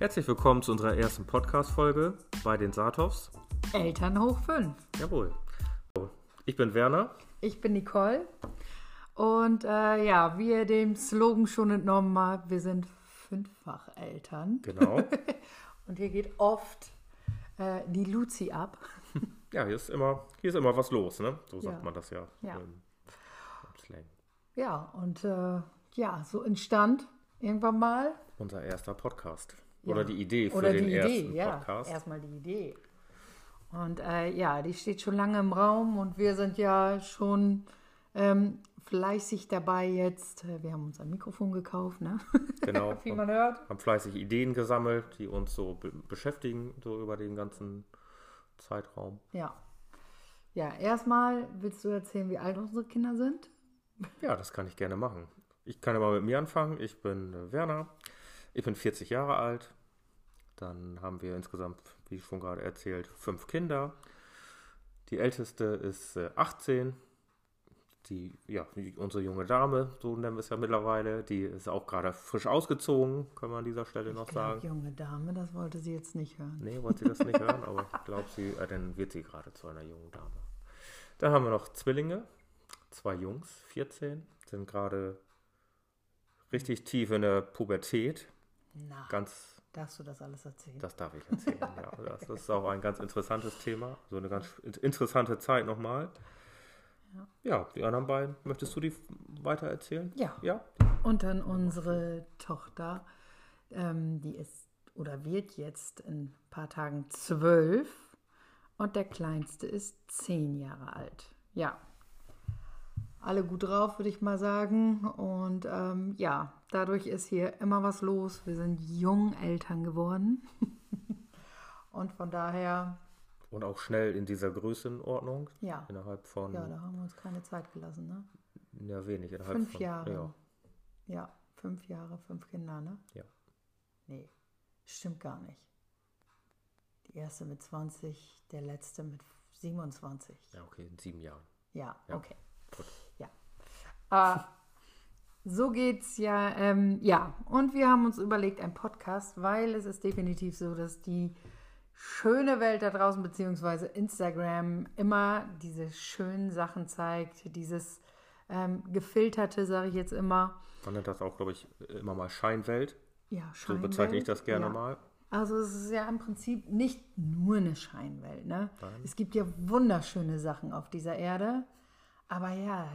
Herzlich willkommen zu unserer ersten Podcast-Folge bei den Satovs. Eltern hoch 5. Jawohl. Ich bin Werner. Ich bin Nicole. Und äh, ja, wie ihr dem Slogan schon entnommen habt, wir sind fünffach Eltern. Genau. Und hier geht oft äh, die Luzi ab. Ja, hier ist immer, hier ist immer was los, ne? So sagt Ja. man das ja. Ja. im- im Slang. Ja, und äh, ja, so entstand irgendwann mal. Unser erster Podcast. Ja. Oder die Idee für Oder den die ersten Idee, ja. Podcast. Erstmal die Idee. Und äh, ja, die steht schon lange im Raum und wir sind ja schon ähm, fleißig dabei jetzt. Äh, Wir haben uns ein Mikrofon gekauft, ne? Genau. Wie man hört. haben fleißig Ideen gesammelt, die uns so be beschäftigen, so über den ganzen Zeitraum. Ja. Ja, erstmal willst du erzählen, wie alt unsere Kinder sind? Ja, das kann ich gerne machen. Ich kann ja mal mit mir anfangen. Ich bin äh, Werner. Ich bin 40 Jahre alt. Dann haben wir insgesamt, wie schon gerade erzählt, fünf Kinder. Die älteste ist äh, 18. Die, ja, unsere junge Dame, so nennen wir es ja mittlerweile, die ist auch gerade frisch ausgezogen, können wir an dieser Stelle noch Ich glaub, sagen. junge Dame, das wollte sie jetzt nicht hören. Nee, wollte sie das nicht hören, aber ich glaube, sie, äh, dann wird sie gerade zu einer jungen Dame. Dann haben wir noch Zwillinge, zwei Jungs, 14, sind gerade richtig tief in der Pubertät. Na, Ganz, darfst du das alles erzählen? das darf ich erzählen, ja. Das ist auch ein ganz interessantes Thema, so eine ganz interessante Zeit nochmal. Ja, die anderen beiden, möchtest du die weiter erzählen? Ja. Ja? Und dann unsere Tochter, ähm, die ist oder wird jetzt in ein paar Tagen zwölf und der kleinste ist zehn Jahre alt. Ja. Alle gut drauf, würde ich mal sagen. Und ähm, ja, dadurch ist hier immer was los. Wir sind jung Eltern geworden. und von daher, Und auch schnell in dieser Größenordnung, ja, innerhalb von, ja, ja, da haben wir uns keine Zeit gelassen. Ne? wenig, innerhalb Fünf von, Jahre. Ja. Ja, fünf Jahre, fünf Kinder, ne? Ja. Nee, stimmt gar nicht. Die erste mit 20, der letzte mit 27. ja, okay, in sieben Jahren. Ja, Ja, okay. Äh, so geht's ja. Ähm, ja, und wir haben uns überlegt, ein Podcast, weil es ist definitiv so, dass die schöne Welt da draußen, beziehungsweise Instagram, immer diese schönen Sachen zeigt, dieses ähm, gefilterte, sage ich jetzt immer. Man nennt das auch, glaube ich, immer mal Scheinwelt. Ja, So bezeichne ich Scheinwelt. das gerne ja. mal. Also es ist ja im Prinzip nicht nur eine Scheinwelt. Ne? Nein. Es gibt ja wunderschöne Sachen auf dieser Erde. Aber ja,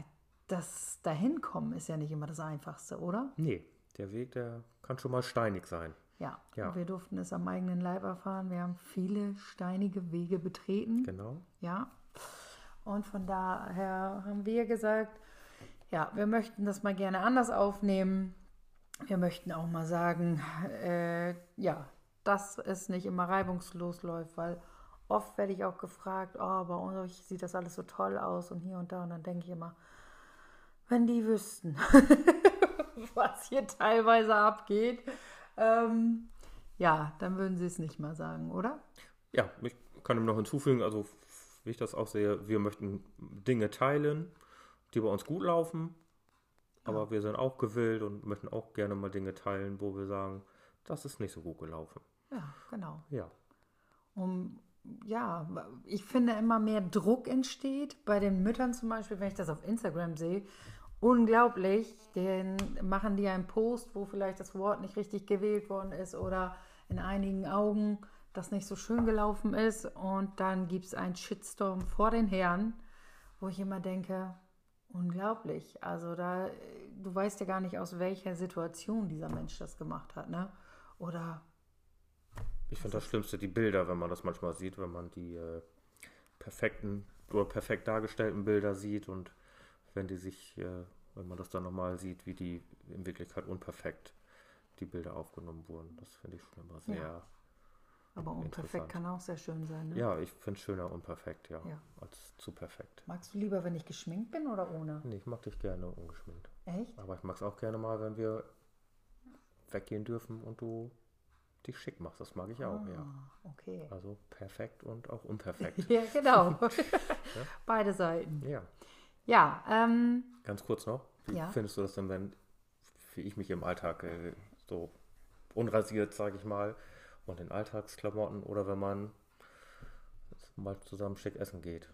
das Dahinkommen ist ja nicht immer das Einfachste, oder? Nee, der Weg, der kann schon mal steinig sein. Ja. Ja. Wir durften es am eigenen Leib erfahren. Wir haben viele steinige Wege betreten. Genau. Ja. Und von daher haben wir gesagt, ja, wir möchten das mal gerne anders aufnehmen. Wir möchten auch mal sagen, äh, ja, dass es nicht immer reibungslos läuft, weil oft werde ich auch gefragt, oh, bei euch sieht das alles so toll aus und hier und da. Und dann denke ich immer, wenn die wüssten, was hier teilweise abgeht, ähm, ja, dann würden sie es nicht mal sagen, oder? Ja, ich kann ihm noch hinzufügen, also wie ich das auch sehe, wir möchten Dinge teilen, die bei uns gut laufen, aber wir sind auch gewillt und möchten auch gerne mal Dinge teilen, wo wir sagen, das ist nicht so gut gelaufen. Ja, genau. Ja, um, ja, ich finde immer mehr Druck entsteht. Bei den Müttern zum Beispiel, wenn ich das auf Instagram sehe, unglaublich, dann machen die einen Post, wo vielleicht das Wort nicht richtig gewählt worden ist oder in einigen Augen das nicht so schön gelaufen ist und dann gibt es einen Shitstorm vor den Herren, wo ich immer denke, unglaublich. Also da, du weißt ja gar nicht, aus welcher Situation dieser Mensch das gemacht hat, ne? Oder ich finde das Schlimmste die Bilder, wenn man das manchmal sieht, wenn man die äh, perfekten oder perfekt dargestellten Bilder sieht und wenn die sich, äh, wenn man das dann nochmal sieht, wie die in Wirklichkeit unperfekt die Bilder aufgenommen wurden. Das finde ich schon immer sehr. Aber unperfekt kann auch sehr schön sein. Ne? Ja, ich finde es schöner unperfekt, ja, Ja. als zu perfekt. Magst du lieber, wenn ich geschminkt bin oder ohne? Nee, ich mag dich gerne ungeschminkt. Echt? Aber ich mag es auch gerne mal, wenn wir weggehen dürfen und du dich schick machst. Das mag ich auch, ja. Ah, okay. Also perfekt und auch unperfekt. Ja, genau. Beide Seiten. ja. Ja, ähm, Ganz kurz noch. Wie Ja. findest du das denn, wenn, wie ich mich im Alltag äh, so unrasiert, sage ich mal, Und in Alltagsklamotten oder wenn man mal zusammen schick essen geht.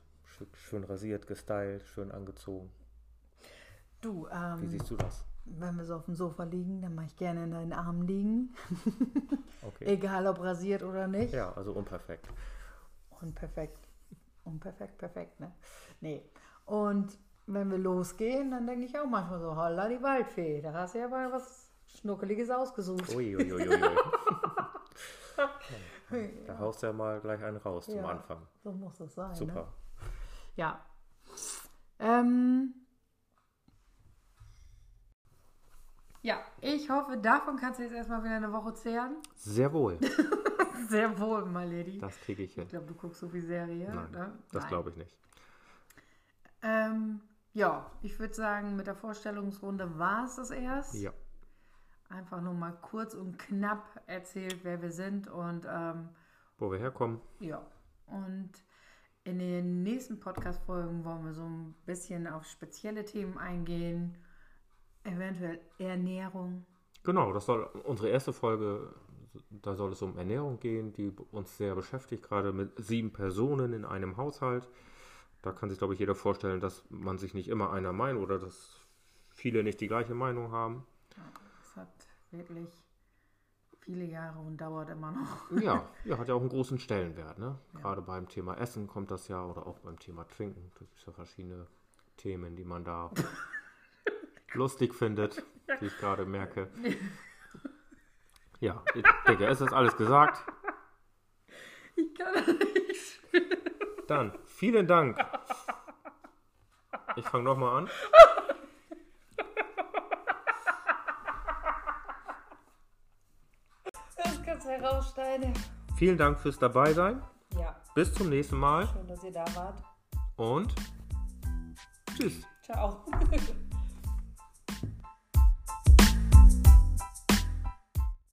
Schön rasiert, gestylt, schön angezogen. Du, Wie ähm, siehst du das? wenn wir so auf dem Sofa liegen, dann mache ich gerne in deinen Armen liegen. Okay. Egal ob rasiert oder nicht. Ja, also unperfekt. Unperfekt. Unperfekt, perfekt, ne? Nee. Und wenn wir losgehen, dann denke ich auch manchmal so, holla die Waldfee, da hast du ja mal was Schnuckeliges ausgesucht. Ui, ui, ui, ui. Da haust du ja mal gleich einen raus zum Ja. Anfang. So muss es sein. Ne? Super. Ja. Ähm, ja, ich hoffe, davon kannst du jetzt erstmal wieder eine Woche zehren. Sehr wohl. Sehr wohl, my lady. Das kriege ich hin. Ich glaube, du guckst so viel Serie. Nein, ne? das glaube ich nicht. Ähm, ja, ich würde sagen, mit der Vorstellungsrunde war es das erst. Ja. Einfach nur mal kurz und knapp erzählt, wer wir sind und ähm, Wo wir herkommen. ja. Und in den nächsten Podcast-Folgen wollen wir so ein bisschen auf spezielle Themen eingehen. Eventuell Ernährung. Genau, das soll unsere erste Folge, da soll es um Ernährung gehen, die uns sehr beschäftigt, gerade mit sieben Personen in einem Haushalt. Da kann sich, glaube ich, jeder vorstellen, dass man sich nicht immer einer Meinung oder dass viele nicht die gleiche Meinung haben. Das hat wirklich viele Jahre und dauert immer noch. Ja, ja, hat ja auch einen großen Stellenwert. Ne? Gerade beim Thema Essen kommt das ja oder auch beim Thema Trinken. Da gibt es ja verschiedene Themen, die man da lustig findet, wie ich gerade merke. Ja, ich denke, es ist alles gesagt. Ich kann das nicht. Dann vielen Dank. Ich fange nochmal an. Das kannst du herausschneiden. Vielen Dank fürs Dabeisein. Ja, Bis zum nächsten Mal schön, dass ihr da wart. und tschüss. Ciao.